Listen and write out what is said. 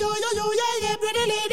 you, you, you, you, yeah, yeah, pretty lady.